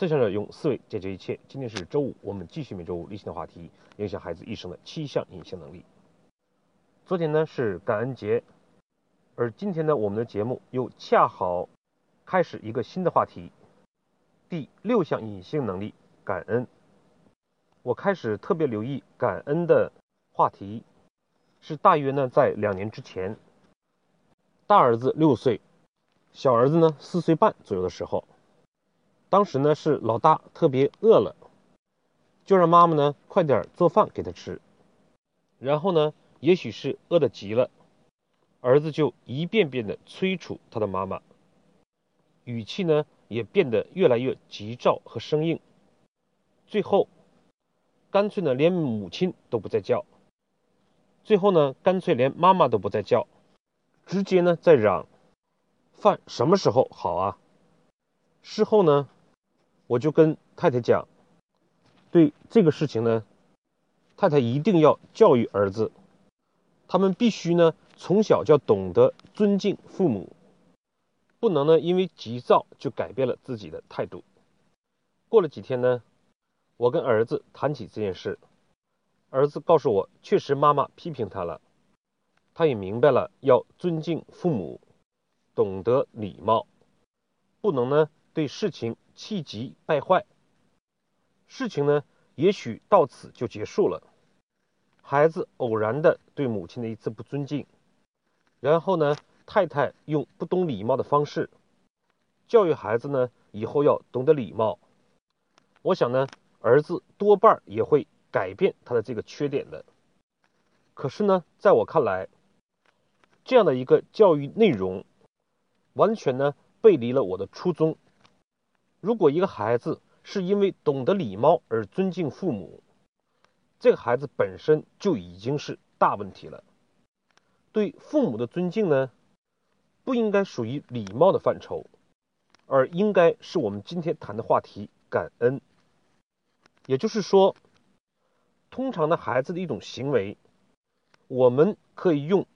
思想者用思维解决一切。今天是周五，我们继续每周五例行的话题：影响孩子一生的七项隐性能力。昨天呢是感恩节，而今天呢我们的节目又恰好开始一个新的话题，第六项隐性能力——感恩。我开始特别留意感恩的话题，是大约呢在两年之前，大儿子六岁，小儿子呢四岁半左右的时候。当时呢是老大特别饿了，就让妈妈呢快点做饭给他吃。然后呢，也许是饿得急了，儿子就一遍遍的催促他的妈妈，语气呢也变得越来越急躁和生硬。最后，干脆呢连母亲都不再叫，最后呢干脆连妈妈都不再叫，直接呢在嚷：“饭什么时候好啊？”事后呢。我就跟太太讲，对这个事情呢，太太一定要教育儿子，他们必须呢从小就要懂得尊敬父母，不能呢因为急躁就改变了自己的态度。过了几天呢，我跟儿子谈起这件事，儿子告诉我，确实妈妈批评他了，他也明白了要尊敬父母，懂得礼貌，不能呢对事情。气急败坏，事情呢，也许到此就结束了。孩子偶然的对母亲的一次不尊敬，然后呢，太太用不懂礼貌的方式教育孩子呢，以后要懂得礼貌。我想呢，儿子多半也会改变他的这个缺点的。可是呢，在我看来，这样的一个教育内容，完全呢背离了我的初衷。如果一个孩子是因为懂得礼貌而尊敬父母，这个孩子本身就已经是大问题了。对父母的尊敬呢，不应该属于礼貌的范畴，而应该是我们今天谈的话题——感恩。也就是说，通常的孩子的一种行为，我们可以用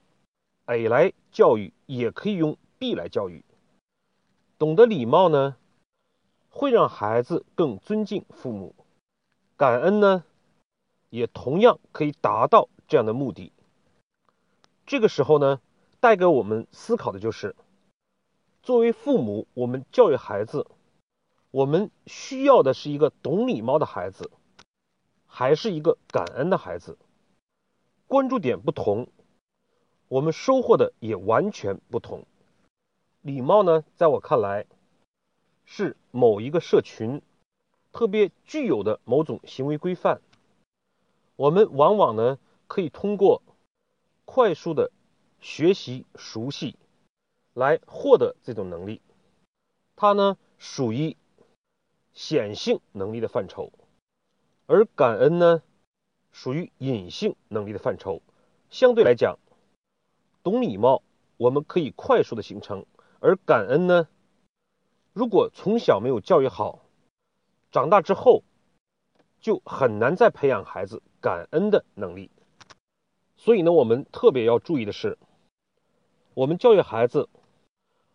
A 来教育，也可以用 B 来教育。懂得礼貌呢？会让孩子更尊敬父母，感恩呢，也同样可以达到这样的目的。这个时候呢，带给我们思考的就是：作为父母，我们教育孩子，我们需要的是一个懂礼貌的孩子，还是一个感恩的孩子？关注点不同，我们收获的也完全不同。礼貌呢，在我看来。是某一个社群特别具有的某种行为规范，我们往往呢可以通过快速的学习熟悉来获得这种能力，它呢属于显性能力的范畴，而感恩呢属于隐性能力的范畴。相对来讲，懂礼貌我们可以快速的形成，而感恩呢。如果从小没有教育好，长大之后就很难再培养孩子感恩的能力。所以呢，我们特别要注意的是，我们教育孩子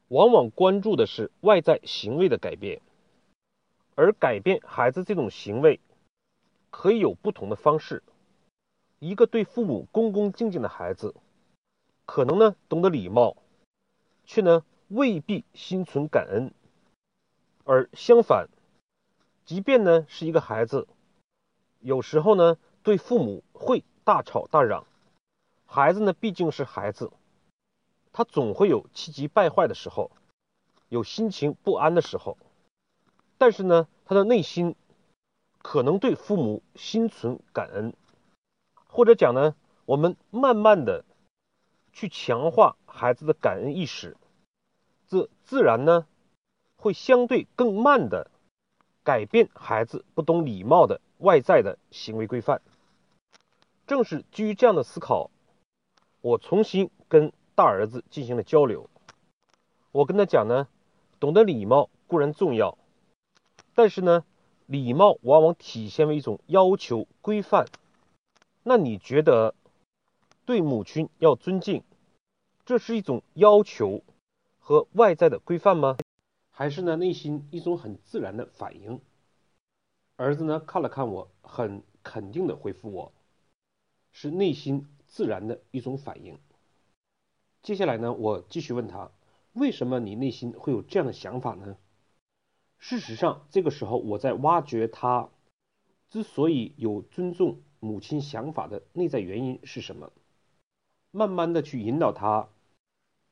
往往关注的是外在行为的改变，而改变孩子这种行为可以有不同的方式。一个对父母恭恭敬敬的孩子，可能呢懂得礼貌，却呢未必心存感恩。而相反，即便呢是一个孩子，有时候呢对父母会大吵大嚷。孩子呢毕竟是孩子，他总会有气急败坏的时候，有心情不安的时候。但是呢，他的内心可能对父母心存感恩，或者讲呢，我们慢慢的去强化孩子的感恩意识，这自然呢。会相对更慢的改变孩子不懂礼貌的外在的行为规范。正是基于这样的思考，我重新跟大儿子进行了交流。我跟他讲呢，懂得礼貌固然重要，但是呢，礼貌往往体现为一种要求规范。那你觉得对母亲要尊敬，这是一种要求和外在的规范吗？还是呢，内心一种很自然的反应。儿子呢看了看我，很肯定的回复我，是内心自然的一种反应。接下来呢，我继续问他，为什么你内心会有这样的想法呢？事实上，这个时候我在挖掘他之所以有尊重母亲想法的内在原因是什么，慢慢的去引导他，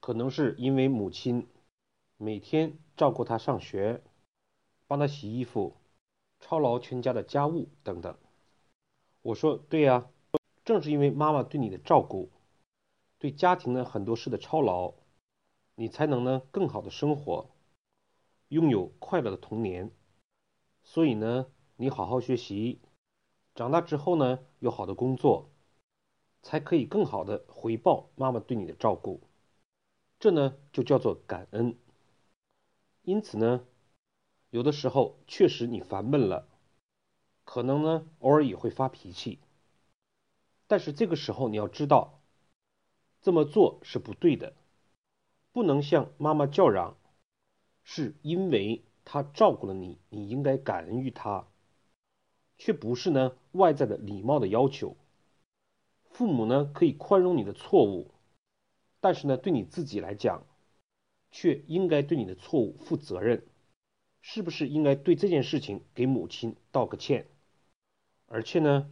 可能是因为母亲每天照顾他上学，帮他洗衣服。操劳全家的家务等等，我说对呀，正是因为妈妈对你的照顾，对家庭的很多事的操劳，你才能呢更好的生活，拥有快乐的童年。所以呢，你好好学习，长大之后呢有好的工作，才可以更好的回报妈妈对你的照顾。这呢就叫做感恩。因此呢。有的时候确实你烦闷了，可能呢偶尔也会发脾气，但是这个时候你要知道，这么做是不对的，不能向妈妈叫嚷，是因为她照顾了你，你应该感恩于她，却不是呢外在的礼貌的要求。父母呢可以宽容你的错误，但是呢对你自己来讲，却应该对你的错误负责任。是不是应该对这件事情给母亲道个歉？而且呢，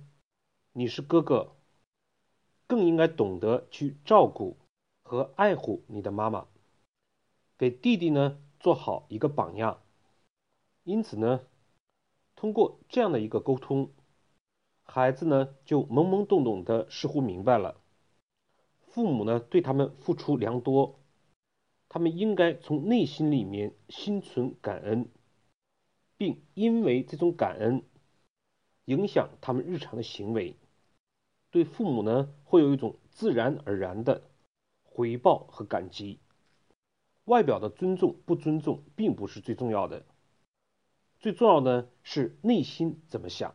你是哥哥，更应该懂得去照顾和爱护你的妈妈，给弟弟呢做好一个榜样。因此呢，通过这样的一个沟通，孩子呢就懵懵懂懂的似乎明白了，父母呢对他们付出良多，他们应该从内心里面心存感恩。并因为这种感恩，影响他们日常的行为，对父母呢会有一种自然而然的回报和感激。外表的尊重不尊重并不是最重要的，最重要的是内心怎么想。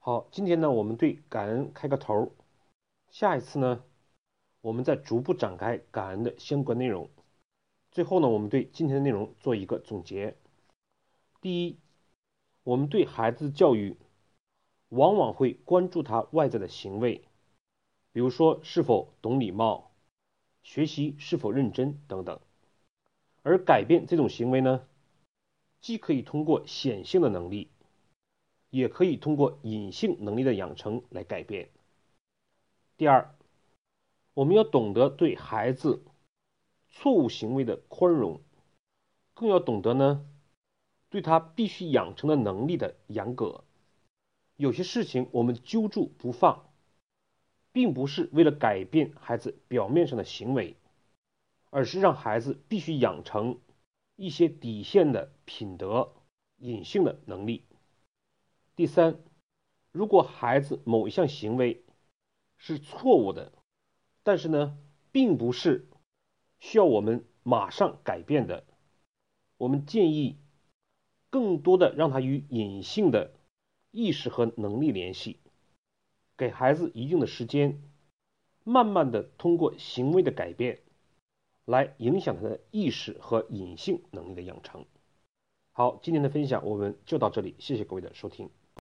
好，今天呢我们对感恩开个头，下一次呢我们再逐步展开感恩的相关内容。最后呢我们对今天的内容做一个总结。第一，我们对孩子教育往往会关注他外在的行为，比如说是否懂礼貌、学习是否认真等等。而改变这种行为呢，既可以通过显性的能力，也可以通过隐性能力的养成来改变。第二，我们要懂得对孩子错误行为的宽容，更要懂得呢。对他必须养成的能力的严格，有些事情我们揪住不放，并不是为了改变孩子表面上的行为，而是让孩子必须养成一些底线的品德、隐性的能力。第三，如果孩子某一项行为是错误的，但是呢，并不是需要我们马上改变的，我们建议。更多的让他与隐性的意识和能力联系，给孩子一定的时间，慢慢的通过行为的改变，来影响他的意识和隐性能力的养成。好，今天的分享我们就到这里，谢谢各位的收听。